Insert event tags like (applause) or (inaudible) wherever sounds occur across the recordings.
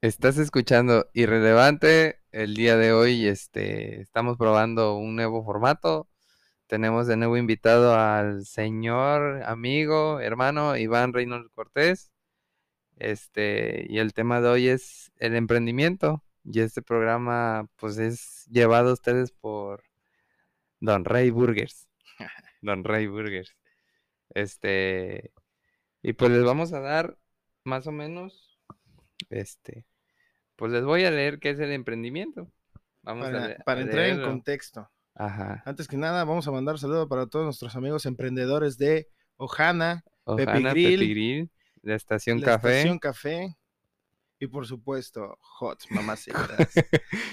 Estás escuchando Irrelevante. El día de hoy este, estamos probando un nuevo formato. Tenemos de nuevo invitado al señor, amigo, hermano Iván Reynolds Cortés. Este, y el tema de hoy es el emprendimiento. Y este programa, pues, es llevado a ustedes por Don Rey Burgers. (laughs) Don Rey Burgers. Este, y pues les vamos a dar más o menos, este, pues les voy a leer qué es el emprendimiento. Vamos para, a, para a entrar en contexto. Ajá. Antes que nada, vamos a mandar saludos para todos nuestros amigos emprendedores de Ojana, Ojana, Grill, Pepe Grill, la estación la café. Estación Café y por supuesto Hot Mamacitas.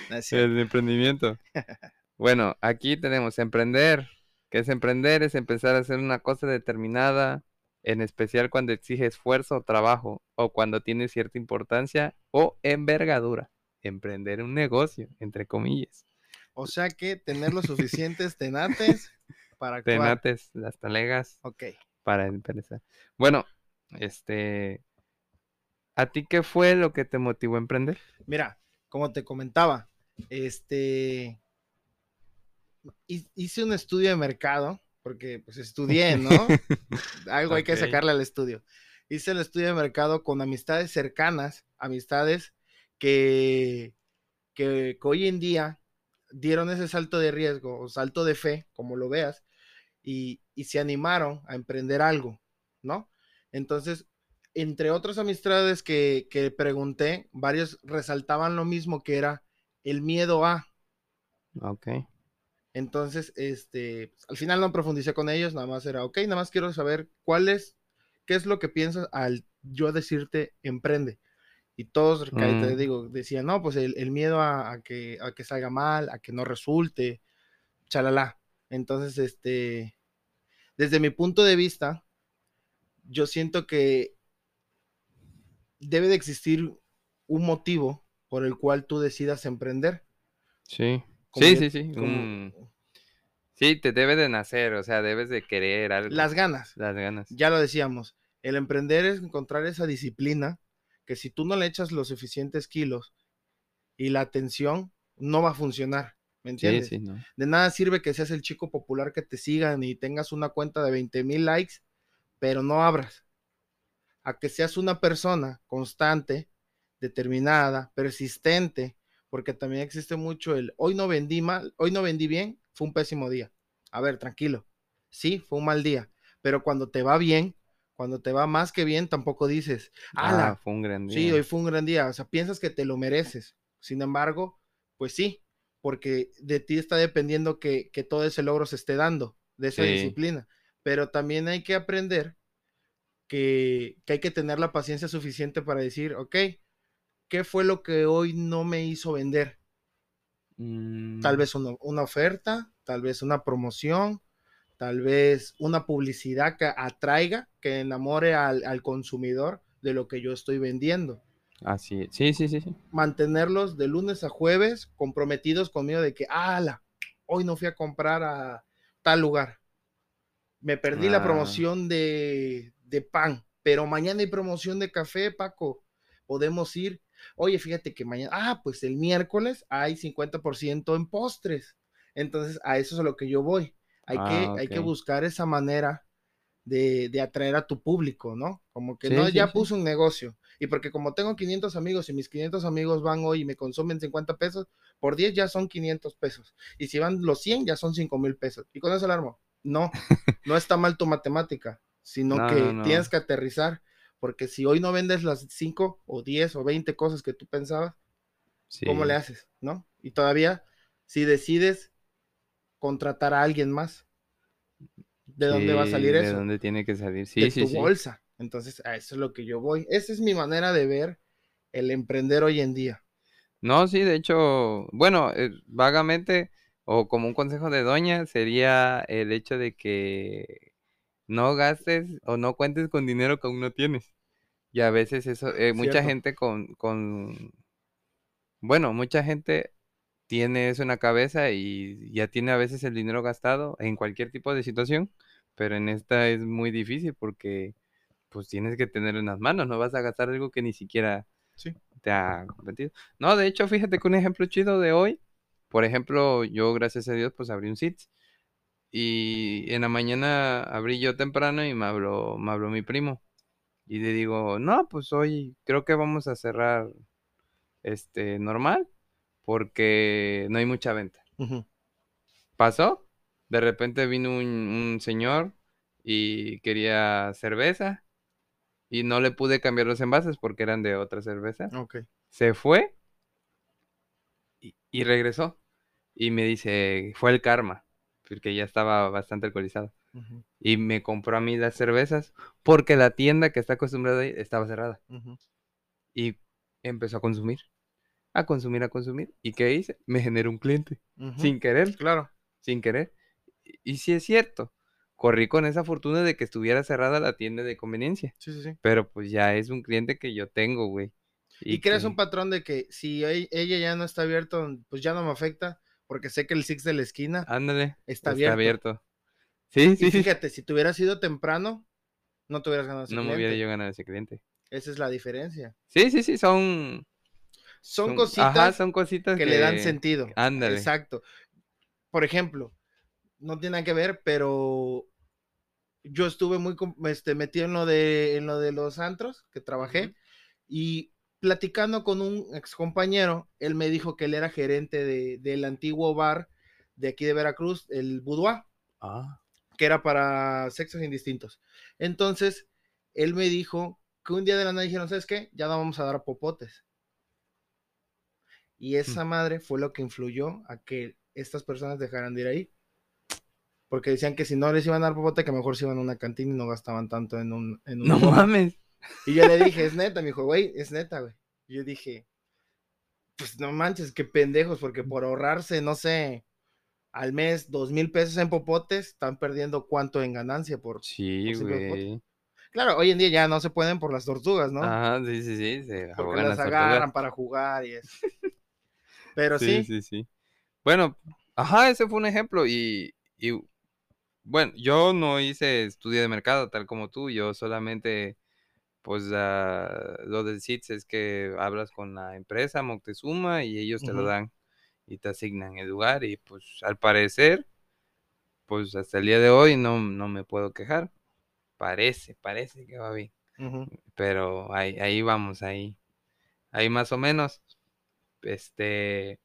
(laughs) El emprendimiento. (laughs) Bueno, aquí tenemos emprender. ¿Qué es emprender? Es empezar a hacer una cosa determinada, en especial cuando exige esfuerzo o trabajo, o cuando tiene cierta importancia o envergadura. Emprender un negocio, entre comillas. O sea que tener los suficientes tenates para (laughs) actuar. Tenates, las talegas Ok. para empezar. Bueno, este, ¿a ti qué fue lo que te motivó a emprender? Mira, como te comentaba, este hi- hice un estudio de mercado, porque pues estudié, ¿no? (laughs) Algo hay que sacarle al estudio. Hice el estudio de mercado con amistades cercanas, amistades que, que, que hoy en día dieron ese salto de riesgo o salto de fe, como lo veas, y, y se animaron a emprender algo, ¿no? Entonces, entre otras amistades que, que pregunté, varios resaltaban lo mismo que era el miedo a. Ok. Entonces, este, pues, al final no profundicé con ellos, nada más era, ok, nada más quiero saber cuál es, qué es lo que piensas al yo decirte emprende. Y todos, ca- te Mm. digo, decían, no, pues el, el miedo a, a que, a que salga mal, a que no resulte, chalala. Entonces, este, desde mi punto de vista, yo siento que debe de existir un motivo por el cual tú decidas emprender. Sí. Como Sí, yo- sí, sí. como- mm, Sí, te debe de nacer, o sea, debes de querer algo. Las ganas. Las ganas. ya lo decíamos, el emprender es encontrar esa disciplina que si tú no le echas los suficientes kilos y la atención, no va a funcionar. ¿Me Sí, entiendes? sí, ¿no? De nada sirve que seas el chico popular que te sigan y tengas una cuenta de 20 mil likes, pero no abras. A que seas una persona constante, determinada, persistente, porque también existe mucho el hoy no vendí mal, hoy no vendí bien, fue un pésimo día. A ver, tranquilo. Sí, fue un mal día, pero cuando te va bien, cuando te va más que bien, tampoco dices, ala, Ah, fue un gran día. Sí, hoy fue un gran día. O sea, piensas que te lo mereces. Sin embargo, pues sí, porque de ti está dependiendo que, que todo ese logro se esté dando, de esa Sí. disciplina. Pero también hay que aprender que, que hay que tener la paciencia suficiente para decir, ok, ¿qué fue lo que hoy no me hizo vender? Tal Mm, vez una, una oferta, tal vez una promoción, tal vez una publicidad que atraiga, que enamore al, al consumidor de lo que yo estoy vendiendo Así es. Sí, sí, sí, sí. mantenerlos de lunes a jueves comprometidos conmigo de que, ala, hoy no fui a comprar a tal lugar. Me perdí la Ah. promoción de, de pan, pero mañana hay promoción de café, Paco. Podemos ir. Oye, fíjate que mañana, ah, pues el miércoles hay 50% en postres. Entonces, a eso es a lo que yo voy. Hay, Ah, que, hay que buscar esa manera de, de atraer a tu público, ¿no? Como que Sí, no, sí, ya sí. puse un negocio. Y porque como tengo 500 amigos y mis 500 amigos van hoy y me consumen 50 pesos, por 10 ya son 500 pesos. Y si van los 100 ya son 5 mil pesos. ¿Y con eso el armo? No, no está mal tu matemática, sino No, que no, no. tienes que aterrizar. Porque si hoy no vendes las 5 o 10 o 20 cosas que tú pensabas, sí. ¿cómo le haces? ¿No? Y todavía, si decides contratar a alguien más, ¿de dónde va a salir ¿De eso? dónde tiene que salir? Sí, de sí, tu sí. bolsa. Entonces, a eso es lo que yo voy. Esa es mi manera de ver el emprender hoy en día. No, sí, de hecho, bueno, eh, vagamente o como un consejo de doña sería el hecho de que no gastes o no cuentes con dinero que aún no tienes. Y a veces eso, eh, mucha Cierto. gente con, con, bueno, mucha gente tiene eso en la cabeza y ya tiene a veces el dinero gastado en cualquier tipo de situación, pero en esta es muy difícil porque pues tienes que tenerlo en las manos, no vas a gastar algo que ni siquiera Sí. te ha convertido. No, de hecho, fíjate que un ejemplo chido de hoy, por ejemplo, yo, gracias a Dios, pues abrí un SITS. Y en la mañana abrí yo temprano y me habló, me habló mi primo. Y le digo, no, pues hoy creo que vamos a cerrar este normal porque no hay mucha venta. Pasó, de repente vino un, un señor y quería cerveza y no le pude cambiar los envases porque eran de otra cerveza. Se fue y, y regresó y me dice, fue el karma, porque ya estaba bastante alcoholizado. Ujú, Y me compró a mí las cervezas porque la tienda que está acostumbrada ahí estaba cerrada. ujú. Y empezó a consumir, a consumir, a consumir. ¿Y qué hice? Me generó un cliente, Ujú. sin querer, Claro. sin querer. Y, y sí es cierto, corrí con esa fortuna de que estuviera cerrada la tienda de conveniencia. Sí, sí, sí. Pero pues ya es un cliente que yo tengo, güey. Y, creas que- un patrón de que si ella ya no está abierto, pues ya no me afecta, porque sé que el Six de la esquina Ándale, está, está abierto. abierto. Sí, Y sí, sí. fíjate, si te hubieras ido temprano, no te hubieras ganado ese No me hubiera cliente. yo ganado ese cliente. Esa es la diferencia. Sí, sí, sí, son... Son, cositas Ajá, son cositas que, le dan sentido. Ándale. Exacto. Por ejemplo, no tiene nada que ver, pero yo estuve muy este, metido en lo de en lo de los antros que trabajé y platicando con un ex compañero, él me dijo que él era gerente de- del antiguo bar de aquí de Veracruz, el Boudoir, Ah, que era para sexos indistintos. Entonces, él me dijo que un día de la nada dijeron, ¿sabes qué? Ya no vamos a dar popotes. Y esa madre fue lo que influyó a que estas personas dejaran de ir ahí. Porque decían que si no les iban a dar popote, que mejor se iban a una cantina y no gastaban tanto en un... En un no mames. Y yo le dije, es neta, me dijo, güey, es neta, güey. Y yo dije, pues no manches, qué pendejos, porque por ahorrarse, no sé, al mes dos mil pesos en popotes, están perdiendo cuánto en ganancia por... Sí, Por güey. Claro, hoy en día ya no se pueden por las tortugas, ¿no? Ajá, sí, sí, sí. Se porque las las agarran para jugar y eso. Pero Sí, sí, sí, sí. Bueno, ajá, ese fue un ejemplo. Y, y bueno, yo no hice estudio de mercado tal como tú. Yo solamente, pues, ah, lo del SITS es que hablas con la empresa Moctezuma y ellos te lo dan y te asignan el lugar. Y pues, al parecer, pues, hasta el día de hoy no, no me puedo quejar. Parece, parece que va bien. Pero ahí, ahí vamos, ahí. Ahí más o menos. Este.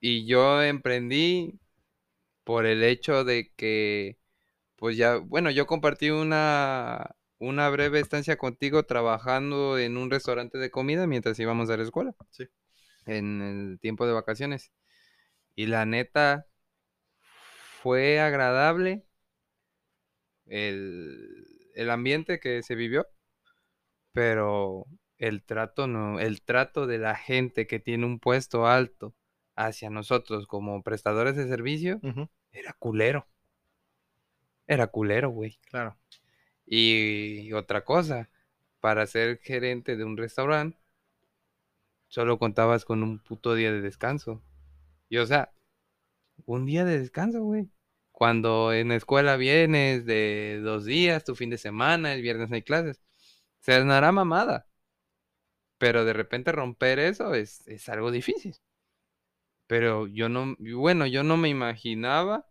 Y yo emprendí por el hecho de que, pues ya, bueno, yo compartí una, una breve estancia contigo trabajando en un restaurante de comida mientras íbamos a la escuela. Sí. En el tiempo de vacaciones. Y la neta, fue agradable el, el ambiente que se vivió, pero el trato no, el trato de la gente que tiene un puesto alto hacia nosotros como prestadores de servicio era culero. Era culero, güey. claro. Y otra cosa, para ser gerente de un restaurante, solo contabas con un puto día de descanso. Y o sea, un día de descanso, güey. Cuando en la escuela vienes de dos días, tu fin de semana, el viernes no hay clases. Se hará mamada. Pero de repente romper eso es, es algo difícil. Pero yo no, bueno, yo no me imaginaba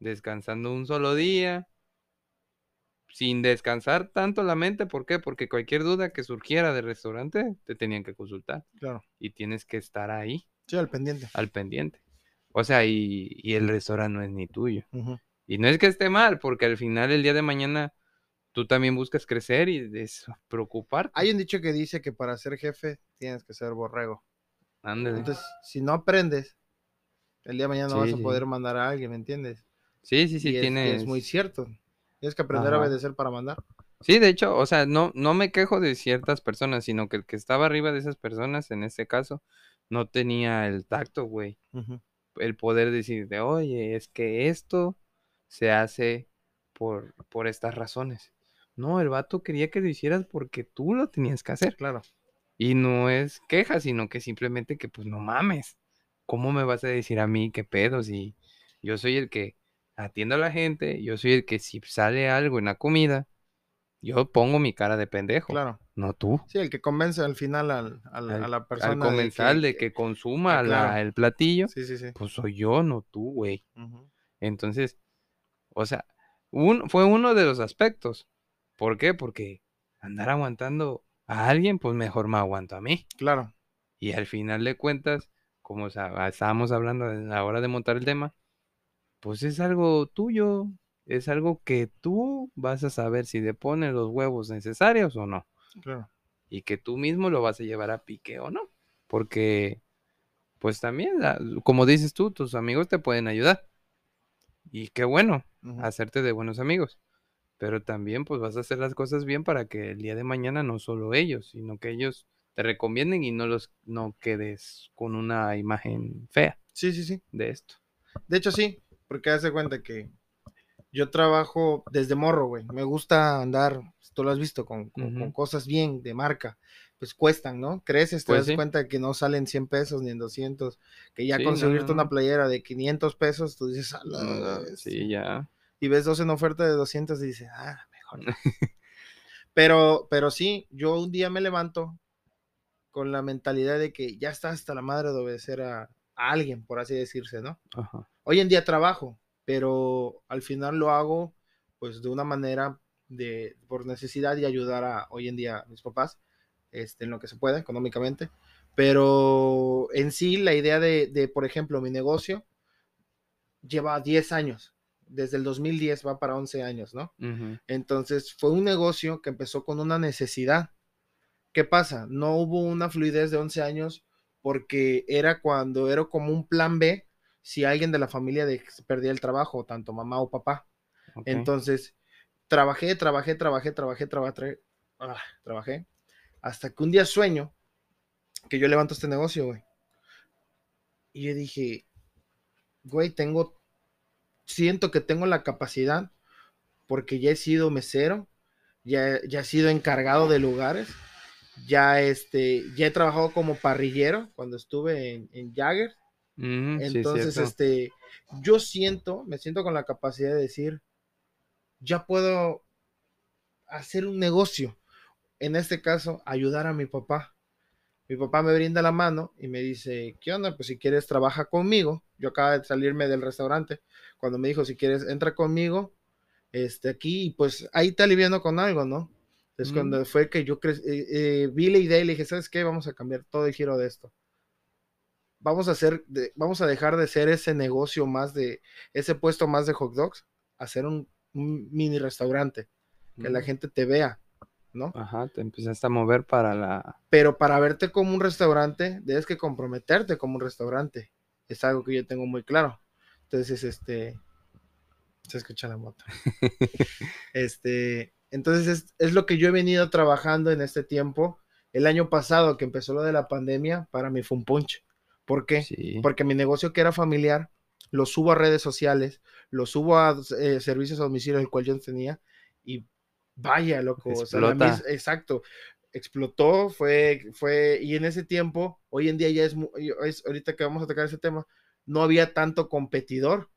descansando un solo día, sin descansar tanto la mente. ¿Por qué? Porque cualquier duda que surgiera del restaurante te tenían que consultar Claro. y tienes que estar ahí, Sí, al pendiente. al pendiente. O sea, y, y el restaurante no es ni tuyo. Y no es que esté mal, porque al final el día de mañana tú también buscas crecer y despreocuparte. Hay un dicho que dice que para ser jefe tienes que ser borrego. Ándale. Entonces, si no aprendes, el día de mañana no vas Sí, a poder mandar a alguien, ¿me entiendes? Sí, sí, sí, y es, es muy cierto. Tienes que aprender a obedecer para mandar. Sí, de hecho, o sea, no, no me quejo de ciertas personas, sino que el que estaba arriba de esas personas, en este caso, no tenía el tacto, güey. El poder decirte, oye, es que esto se hace por, por estas razones. No, el vato quería que lo hicieras porque tú lo tenías que hacer. Claro. Y no es queja, sino que simplemente que, pues, no mames. ¿Cómo me vas a decir a mí qué pedo si yo soy el que atiendo a la gente? Yo soy el que si sale algo en la comida, yo pongo mi cara de pendejo. Claro. no tú. Sí, el que convence al final al, al- a la persona. Al comensal de que- que consuma Ah, claro. la- el platillo, Sí, sí, sí. pues soy yo, no tú, güey. Entonces, o sea, un, fue uno de los aspectos. ¿Por qué? Porque andar aguantando a alguien, pues mejor me aguanto a mí. Claro. Y al final de cuentas, como estábamos hablando a la hora de montar el tema, pues es algo tuyo, es algo que tú vas a saber si le pones los huevos necesarios o no. Claro. Y que tú mismo lo vas a llevar a pique o no. Porque, pues también, la- como dices tú, tus amigos te pueden ayudar. Y qué bueno, hacerte de buenos amigos. Pero también pues vas a hacer las cosas bien para que el día de mañana no solo ellos, sino que ellos te recomienden y no los no quedes con una imagen fea Sí, sí, sí. de esto. De hecho, sí, porque hace cuenta que yo trabajo desde morro, güey. Me gusta andar, pues, tú lo has visto, con, con- cosas bien de marca. Pues cuestan, ¿no? Creces, te Pues das sí. cuenta que no salen 100 pesos ni en 200. Que ya Sí, conseguirte no, una playera de 500 pesos, tú dices, "A la No, bestia". sí, ya. y ves dos en oferta de 200 y dices, ah, mejor. no". (laughs) pero, pero sí, yo un día me levanto con la mentalidad de que ya está hasta la madre de obedecer a, a alguien, por así decirse, ¿no? Ajá. Hoy en día trabajo, pero al final lo hago pues de una manera de por necesidad y ayudar a hoy en día a mis papás este, en lo que se pueda económicamente. Pero en sí la idea de, de, por ejemplo, mi negocio lleva 10 años. Desde el 2010 va para 11 años, ¿no? Entonces fue un negocio que empezó con una necesidad. ¿Qué pasa? No hubo una fluidez de 11 años porque era cuando era como un plan B si alguien de la familia de- perdía el trabajo, tanto mamá o papá. Entonces, trabajé, trabajé, trabajé, trabajé, trabajé, ah, trabajé, hasta que un día sueño que yo levanto este negocio, güey. Y yo dije, güey, tengo, siento que tengo la capacidad, porque ya he sido mesero, ya, ya he sido encargado de lugares, ya, este, ya he trabajado como parrillero cuando estuve en, en Jagger. Sí, Entonces, este, yo siento, me siento con la capacidad de decir, ya puedo hacer un negocio. En este caso, ayudar a mi papá. Mi papá me brinda la mano y me dice, ¿qué onda? Pues si quieres, trabaja conmigo. Yo acabo de salirme del restaurante. Cuando me dijo, si quieres, entra conmigo, este, aquí, y pues ahí te aliviano con algo, ¿no? Entonces, Mm. cuando fue que yo eh, eh, vi la idea y le dije, ¿sabes qué? Vamos a cambiar todo el giro de esto vamos a hacer, de- vamos a dejar de ser ese negocio más de, ese puesto más de hot dogs, hacer un, un mini restaurante, que la Ujú. gente te vea, ¿no? Ajá, te empezaste a mover para la... Pero para verte como un restaurante, debes que comprometerte como un restaurante. Es algo que yo tengo muy claro. Entonces, este, se escucha la moto. (laughs) este, entonces es, es lo que yo he venido trabajando en este tiempo. El año pasado que empezó lo de la pandemia, para mí fue un punch. ¿Por qué? Sí. porque mi negocio que era familiar lo subo a redes sociales, lo subo a eh, servicios a domicilio, el cual yo tenía, y vaya, loco, o sea, la Explota. mis- exacto, explotó, fue, fue, y en ese tiempo, hoy en día ya es, es, ahorita que vamos a tocar ese tema, no había tanto competidor,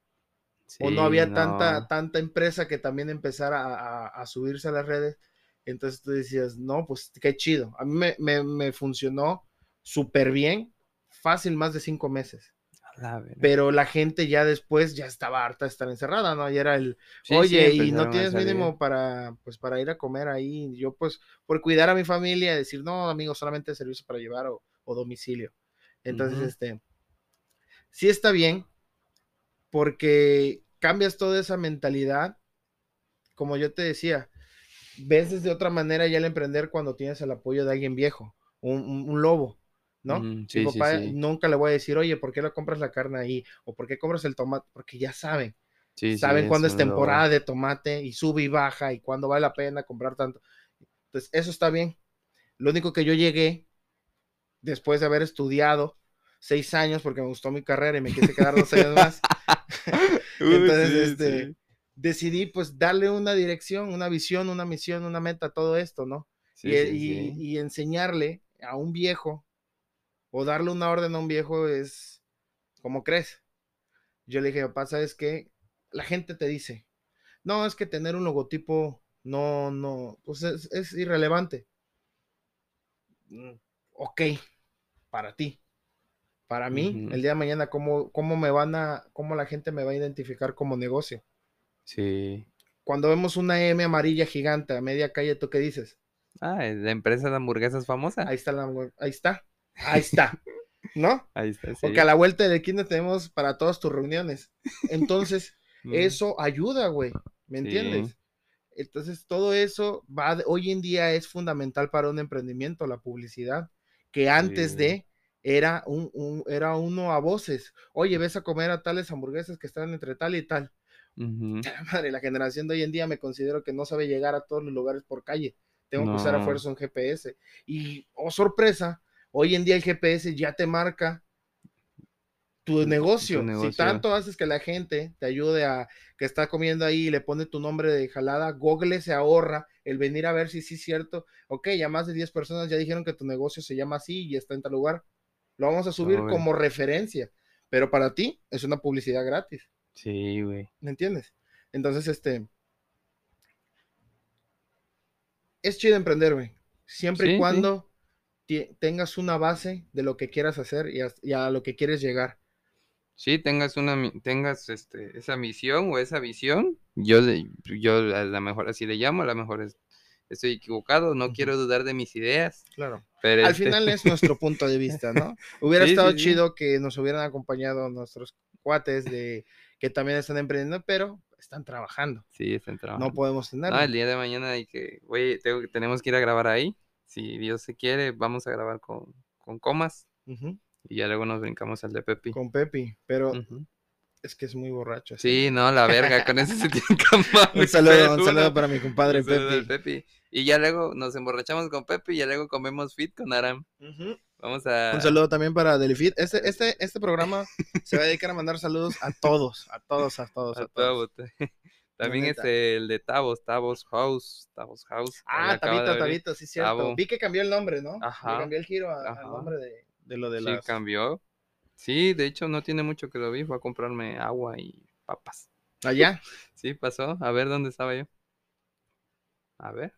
o no había tanta, no. tanta empresa que también empezara a, a- a subirse a las redes, entonces tú decías, no, pues qué chido, a mí me, me, me funcionó súper bien, fácil más de cinco meses la pero la gente ya después ya estaba harta de estar encerrada, ¿no? Y era el, Sí, sí, oye, y no tienes mínimo para, pues, para ir a comer ahí. Yo, pues, por cuidar a mi familia, decir, no, amigo, solamente servicio para llevar o, o domicilio. Entonces, este, sí está bien, porque cambias toda esa mentalidad, como yo te decía, ves desde otra manera ya el emprender cuando tienes el apoyo de alguien viejo, un, un- un lobo, ¿no? Mm, Mi sí, papá sí. nunca le voy a decir, oye, ¿por qué no compras la carne ahí? ¿O por qué compras el tomate? Porque ya saben, saben cuándo es lobo. temporada de tomate y sube y baja y cuándo vale la pena comprar tanto. Entonces, eso está bien. Lo único que yo llegué, después de haber estudiado seis años, porque me gustó mi carrera y me quise quedar dos años (laughs) más, (laughs) Uy, entonces, sí, este, sí. decidí pues darle una dirección, una visión, una misión, una meta a todo esto, ¿no? Sí, y, enseñarle a un viejo o darle una orden a un viejo es como crees. Yo le dije, papá, ¿sabes qué? La gente te dice, no, es que tener un logotipo no, no, pues es, es irrelevante. mm, ok, para ti. Para mí, el día de mañana, ¿cómo, ¿cómo me van a, cómo la gente me va a identificar como negocio? Sí. Cuando vemos una M amarilla gigante a media calle, ¿tú qué dices? Ah, la empresa de hamburguesas famosa. Ahí está la, ahí está, (laughs) ahí está, ¿no? Ahí está, sí. Porque a la vuelta de aquí tenemos para todas tus reuniones. Entonces, (laughs) Mm, eso ayuda, güey, ¿me Sí. entiendes? Entonces, todo eso va, hoy en día es fundamental para un emprendimiento, la publicidad, que antes Sí. de era un, un- era uno a voces. Oye, ves a comer a tales hamburguesas que están entre tal y tal. (laughs) Madre, la generación de hoy en día me considero que no sabe llegar a todos los lugares por calle. Tengo que usar a fuerza un GPS. Y, oh sorpresa, hoy en día el GPS ya te marca tu negocio. Si negocio. tanto haces que la gente te ayude a que está comiendo ahí y le pone tu nombre de jalada, Google se ahorra el venir a ver si sí es cierto. Ok, ya más de 10 personas ya dijeron que tu negocio se llama así y está en tal lugar. Lo vamos a subir como referencia. Pero para ti es una publicidad gratis. Sí, güey. ¿Me entiendes? Entonces, este. Es chido emprender, güey. Siempre Sí, y cuando tengas una base de lo que quieras hacer y a, y a lo que quieres llegar. Sí, tengas una, tengas este, esa misión o esa visión. Yo, le- yo a la mejor así le llamo, a la mejor es- estoy equivocado, no quiero dudar de mis ideas, Claro. pero Al este, final es nuestro punto de vista, ¿no? (laughs) Hubiera Sí, estado sí, sí. chido que nos hubieran acompañado nuestros cuates de que también están emprendiendo, pero están trabajando. sí, están No trabajando. podemos No, tenerlo. el día de mañana hay que, güey, tenemos que ir a grabar ahí. Si Dios se quiere, vamos a grabar con, con comas y ya luego nos brincamos al de Pepi. Con Pepi, pero. Es que es muy borracho. ese Sí, no, la verga, con ese se (laughs) tiene que amar, Un saludo, un saludo para mi compadre. Pepi. Y ya luego nos emborrachamos con Pepi y ya luego comemos fit con Aram. Vamos a... Un saludo también para Delfit. Este, este, este programa se va a dedicar a mandar saludos a todos, a todos, a todos, a, a todos. todo. (laughs) También neta. este, el de Tavos, Tavos House, Tavos House. Ah, Tabito. Tabito, sí, cierto. Tavo. Vi que cambió el nombre, ¿no? Le Ajá. cambió el giro a- al nombre de, de lo de Sí, las... cambió. Sí, de hecho no tiene mucho que lo vi, fue a comprarme agua y papas. Allá. (laughs) Sí, pasó. A ver dónde estaba yo. A ver.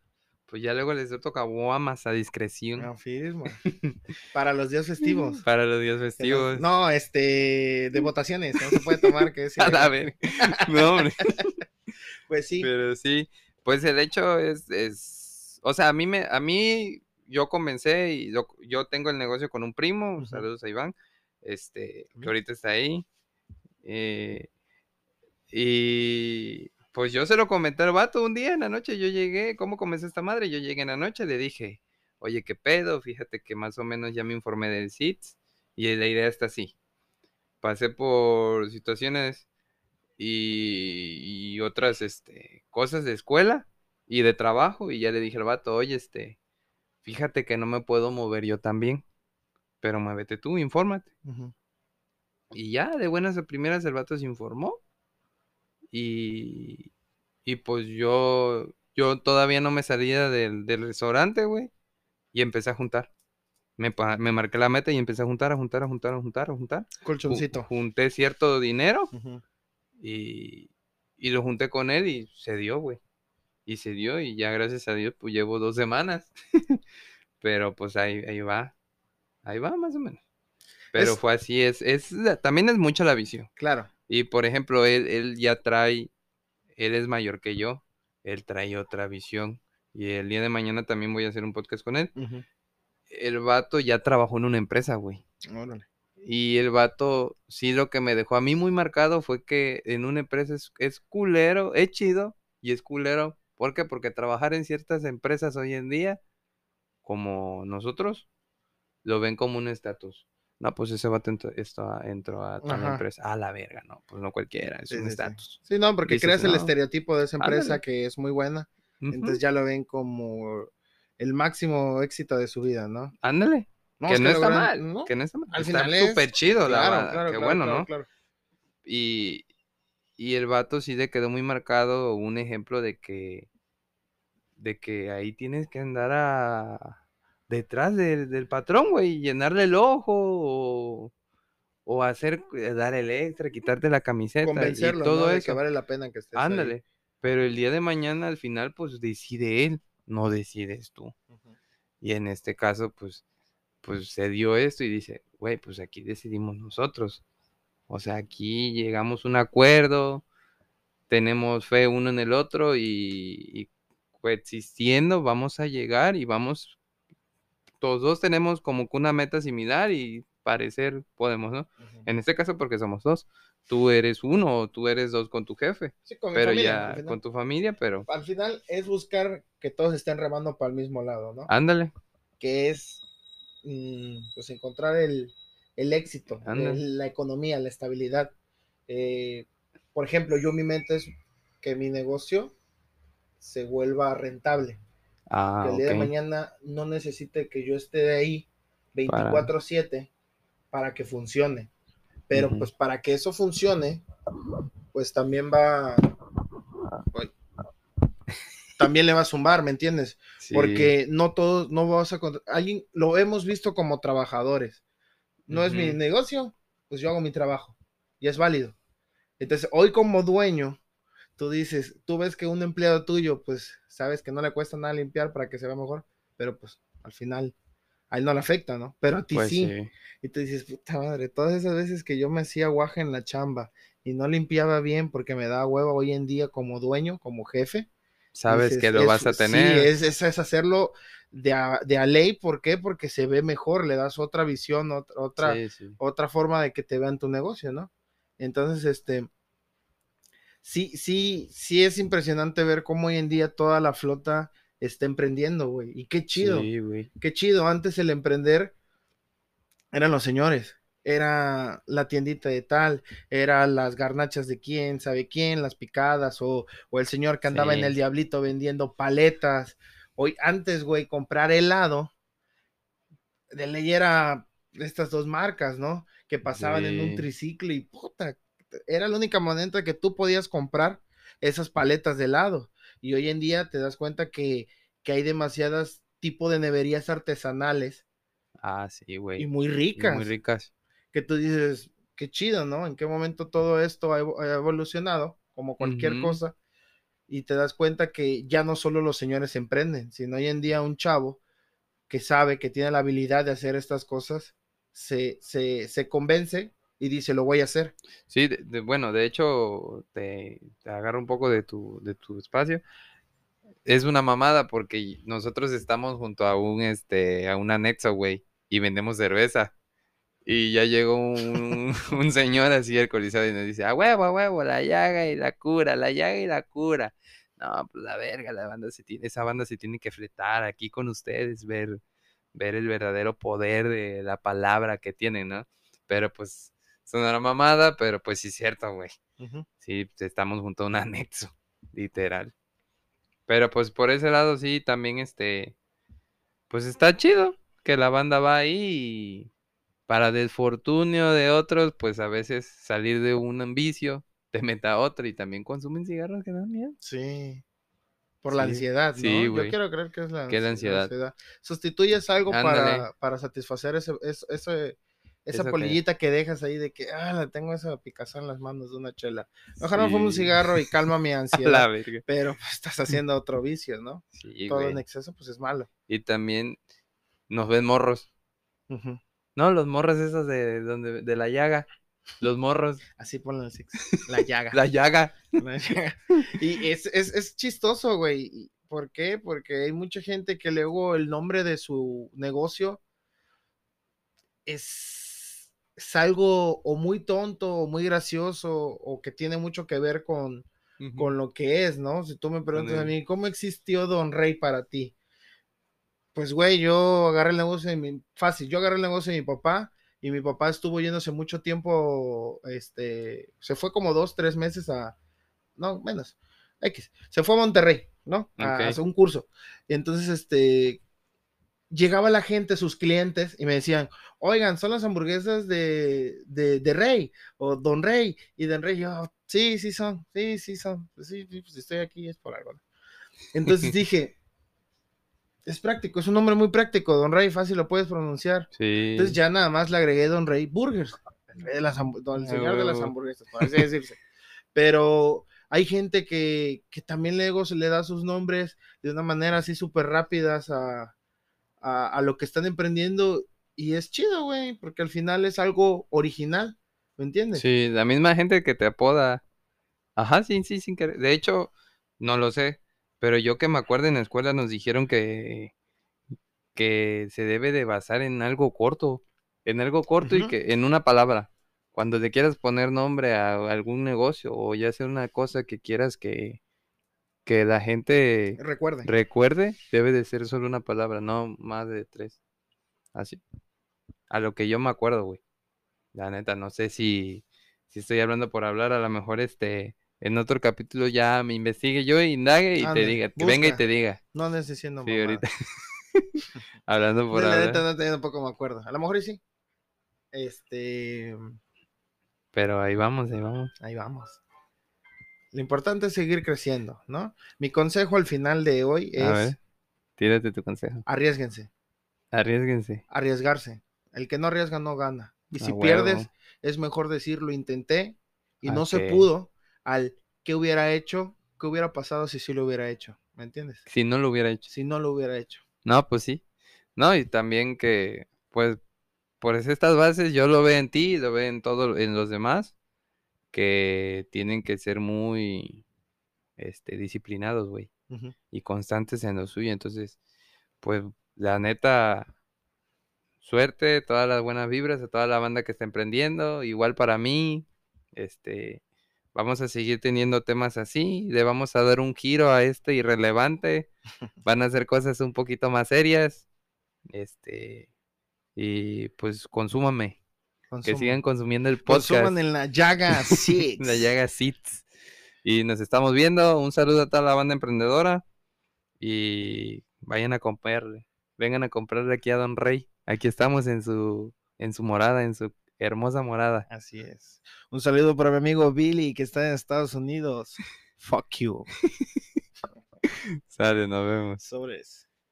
Pues ya luego les toca guamas a discreción. Afirmo. (laughs) Para los días festivos. Para los días festivos. No, este, de votaciones, no se puede tomar que es (laughs) A ver. No, hombre. Pues sí. Pero sí, pues el hecho es, es, o sea, a mí me, a mí, yo comencé y yo, yo tengo el negocio con un primo, saludos a Iván, este, que ahorita está ahí, eh, y pues yo se lo comenté al vato un día en la noche, yo llegué, ¿cómo comencé esta madre? Yo llegué en la noche, le dije, oye, ¿qué pedo? Fíjate que más o menos ya me informé del SITS y la idea está así. Pasé por situaciones y, y otras este, cosas de escuela y de trabajo y ya le dije al vato, oye, este, fíjate que no me puedo mover yo también, pero muévete tú, infórmate. Y ya, de buenas a primeras, el vato se informó. Y, y pues yo, yo todavía no me salía del, del restaurante, güey. Y empecé a juntar. Me, me marqué la meta y empecé a juntar, a juntar, a juntar, a juntar, a juntar. Ju- Colchoncito. Junté cierto dinero y, y lo junté con él y se dio, güey. Y se dio y ya gracias a Dios pues llevo dos semanas. (laughs) Pero pues ahí, ahí va. Ahí va más o menos. Pero Es- fue así, es, es, también es mucho la visión. Claro. Y por ejemplo, él, él ya trae, él es mayor que yo, él trae otra visión. Y el día de mañana también voy a hacer un podcast con él. El vato ya trabajó en una empresa, güey. Órale. Y el vato, sí, lo que me dejó a mí muy marcado fue que en una empresa es, es culero, es chido y es culero. ¿Por qué? Porque trabajar en ciertas empresas hoy en día, como nosotros, lo ven como un estatus. No, pues ese vato entró, esto- entró a tal Ajá. empresa. A la verga, no, pues no cualquiera, es Sí, un sí. estatus. Sí, no, porque Dices, creas el "No, estereotipo de esa empresa ándale". que es muy buena. Entonces ya lo ven como el máximo éxito de su vida, ¿no? Ándale, No, que es no está logran- mal, ¿no? que no está mal. Al está final es- súper chido, la Claro, verdad, claro, qué claro, bueno, ¿no? claro. Y, y el vato sí le quedó muy marcado un ejemplo de que, de que ahí tienes que andar a, detrás del, del patrón, güey, llenarle el ojo o, o hacer, eh, dar el extra, quitarte la camiseta Convencerlo, y todo ¿no? De que eso. vale la pena que estés ahí. Ándale. Pero el día de mañana al final pues decide él, no decides tú. Y en este caso, pues, pues se dio esto y dice, güey, pues aquí decidimos nosotros. O sea, aquí llegamos a un acuerdo, tenemos fe uno en el otro y, y coexistiendo vamos a llegar y vamos, todos dos tenemos como que una meta similar y parecer podemos, ¿no? En este caso porque somos dos. Tú eres uno o tú eres dos con tu jefe, Sí, con mi pero familia, ya con tu familia, pero Al final es buscar que todos estén remando para el mismo lado, ¿no? ándale. que es mm, pues encontrar el, el éxito, el- la economía, la estabilidad. Eh, por ejemplo, yo mi mente es que mi negocio se vuelva rentable, Ah, que el día de mañana no necesite que yo esté de ahí 24/7 para que funcione. Pero pues para que eso funcione, pues también va... Ay. También le va a zumbar, ¿me entiendes? Sí, porque no todos, no vas a alguien, lo hemos visto como trabajadores. No es mi negocio, pues yo hago mi trabajo y es válido. Entonces, hoy como dueño, tú dices, tú ves que un empleado tuyo, pues sabes que no le cuesta nada limpiar para que se vea mejor, pero pues al final a él no le afecta, ¿no? Pero a ti pues sí. sí. Y tú dices, puta madre, todas esas veces que yo me hacía guaja en la chamba y no limpiaba bien porque me da hueva hoy en día como dueño, como jefe, Sabes Dices, que lo es- vas a tener. Sí, es, es, es hacerlo de a, de a ley. ¿Por qué? Porque se ve mejor, le das otra visión, otra, otra, Sí, sí. otra forma de que te vean tu negocio, ¿no? Entonces, este, sí, sí, sí es impresionante ver cómo hoy en día toda la flota está emprendiendo, güey. Y qué chido, Sí, güey. qué chido. Antes el emprender eran los señores. Era la tiendita de tal, era las garnachas de quién, sabe quién, las picadas, o, o el señor que andaba en el diablito vendiendo paletas. Hoy, antes, güey, comprar helado, de ley era estas dos marcas, ¿no? Que pasaban en un triciclo y puta, era la única manera que tú podías comprar esas paletas de helado. Y hoy en día te das cuenta que, que hay demasiadas tipos de neverías artesanales Ah, sí, güey. y muy Y ricas. Muy ricas. Que tú dices, qué chido, ¿no? En qué momento todo esto ha, evo- ha evolucionado, como cualquier cosa. Y te das cuenta que ya no solo los señores emprenden, sino hoy en día un chavo que sabe que tiene la habilidad de hacer estas cosas, se, se, se convence y dice, lo voy a hacer. Sí, bueno, de hecho, te, te agarro un poco de tu, de tu espacio. Es una mamada porque nosotros estamos junto a un, este, a un anexo, güey, y vendemos cerveza. Y ya llegó un, (laughs) un señor así alcoholizado y nos dice, a huevo, a huevo, la llaga y la cura, la llaga y la cura. No, pues la verga, la banda se tiene, esa banda se tiene que fletar aquí con ustedes, ver, ver el verdadero poder de la palabra que tienen, ¿no? Pero pues, una mamada, pero pues sí es cierto, güey. Sí, estamos junto a un (laughs) anexo, literal. Pero pues por ese lado sí, también este, pues está chido que la banda va ahí y para desfortunio de otros, pues a veces salir de un vicio te meta a otro y también consumen cigarros que dan miedo. Sí. Por la ansiedad, ¿no? sí, Yo quiero creer que es la, Que es la ansi- ansiedad. Sustituyes algo para, para satisfacer ese, ese- ese- esa Eso polillita que... dejas ahí de que, ah, la tengo esa picazón en las manos de una chela. Ojalá fume un cigarro y calma mi (laughs) A la ansiedad. verga. pero pues, estás (laughs) haciendo otro vicio, ¿no? Sí, Todo güey. en exceso, pues es malo. Y también nos ven morros. No, los morros esos de donde de la llaga. Los morros. (laughs) Así six. La llaga. La llaga. La llaga. y es, es, es chistoso, güey. ¿Y ¿Por qué? Porque hay mucha gente que luego el nombre de su negocio es, es algo o muy tonto o muy gracioso o que tiene mucho que ver con, con lo que es, ¿no? Si tú me preguntas a mí, ¿cómo existió Don Rey para ti? Pues, güey, yo agarré el negocio de mi, fácil, yo agarré el negocio de mi papá y mi papá estuvo yéndose mucho tiempo, este, se fue como dos, tres meses a, no, menos, X, se fue a Monterrey, ¿no? A hacer un curso. Y entonces, este, llegaba la gente, sus clientes, y me decían, oigan, son las hamburguesas de, de, de Rey o Don Rey. Y Don Rey, yo, sí, sí son, sí, sí son, pues sí, sí, pues estoy aquí es por algo. ¿no?". Entonces (laughs) dije, es práctico, es un nombre muy práctico, Don Rey, fácil lo puedes pronunciar. Sí. Entonces ya nada más le agregué Don Rey Burgers, el, rey de las don- el señor de las hamburguesas, por así decirse. (laughs) Pero hay gente que, que también luego se le da sus nombres de una manera así súper rápidas a, a, a lo que están emprendiendo Y es chido, güey, porque al final es algo original, ¿me entiendes? Sí, la misma gente que te apoda. Ajá, sí, sí, sin querer. De hecho, no lo sé, pero yo que me acuerdo en la escuela nos dijeron que, que se debe de basar en algo corto, en algo corto y que en una palabra. Cuando te quieras poner nombre a algún negocio o ya sea una cosa que quieras que, que la gente Recuerde. recuerde, debe de ser solo una palabra, no más de tres. Así. A lo que yo me acuerdo, güey. La neta, no sé si, si estoy hablando por hablar, a lo mejor este, en otro capítulo ya me investigue yo, indague y te diga, que venga y te diga. No andes diciendo Sí, ahorita. (laughs) (laughs) Hablando por De la neta, no, tampoco me acuerdo. A lo mejor sí. Este, Pero ahí vamos, ahí vamos. ahí vamos. Lo importante es seguir creciendo, ¿no? Mi consejo al final de hoy A es ver, tírate tu consejo. arriesguense, Arriesguense. arriesgarse. El que no arriesga no gana. Y si pierdes, es mejor decir lo intenté y no se pudo al qué hubiera hecho, qué hubiera pasado si sí lo hubiera hecho, ¿me entiendes? Si no lo hubiera hecho. Si no lo hubiera hecho. No, pues sí. No, y también que, pues, por estas bases yo lo veo en ti, lo veo en todos, en los demás, que tienen que ser muy, este, disciplinados, güey, y constantes en lo suyo. Entonces, pues, la neta, suerte, todas las buenas vibras a toda la banda que está emprendiendo, igual para mí, este, vamos a seguir teniendo temas así, le vamos a dar un giro a este irrelevante, (laughs) van a hacer cosas un poquito más serias, este, y pues consúmame, que sigan consumiendo el podcast, Consuman en la llaga (laughs) Six. la llaga Seeds, y nos estamos viendo, un saludo a toda la banda emprendedora, y vayan a comprarle, vengan a comprarle aquí a Don Rey, aquí estamos en su, en su morada, en su hermosa morada. Así es. Un saludo para mi amigo Billy que está en Estados Unidos. (laughs) Fuck you. Sale, nos vemos. Sobres.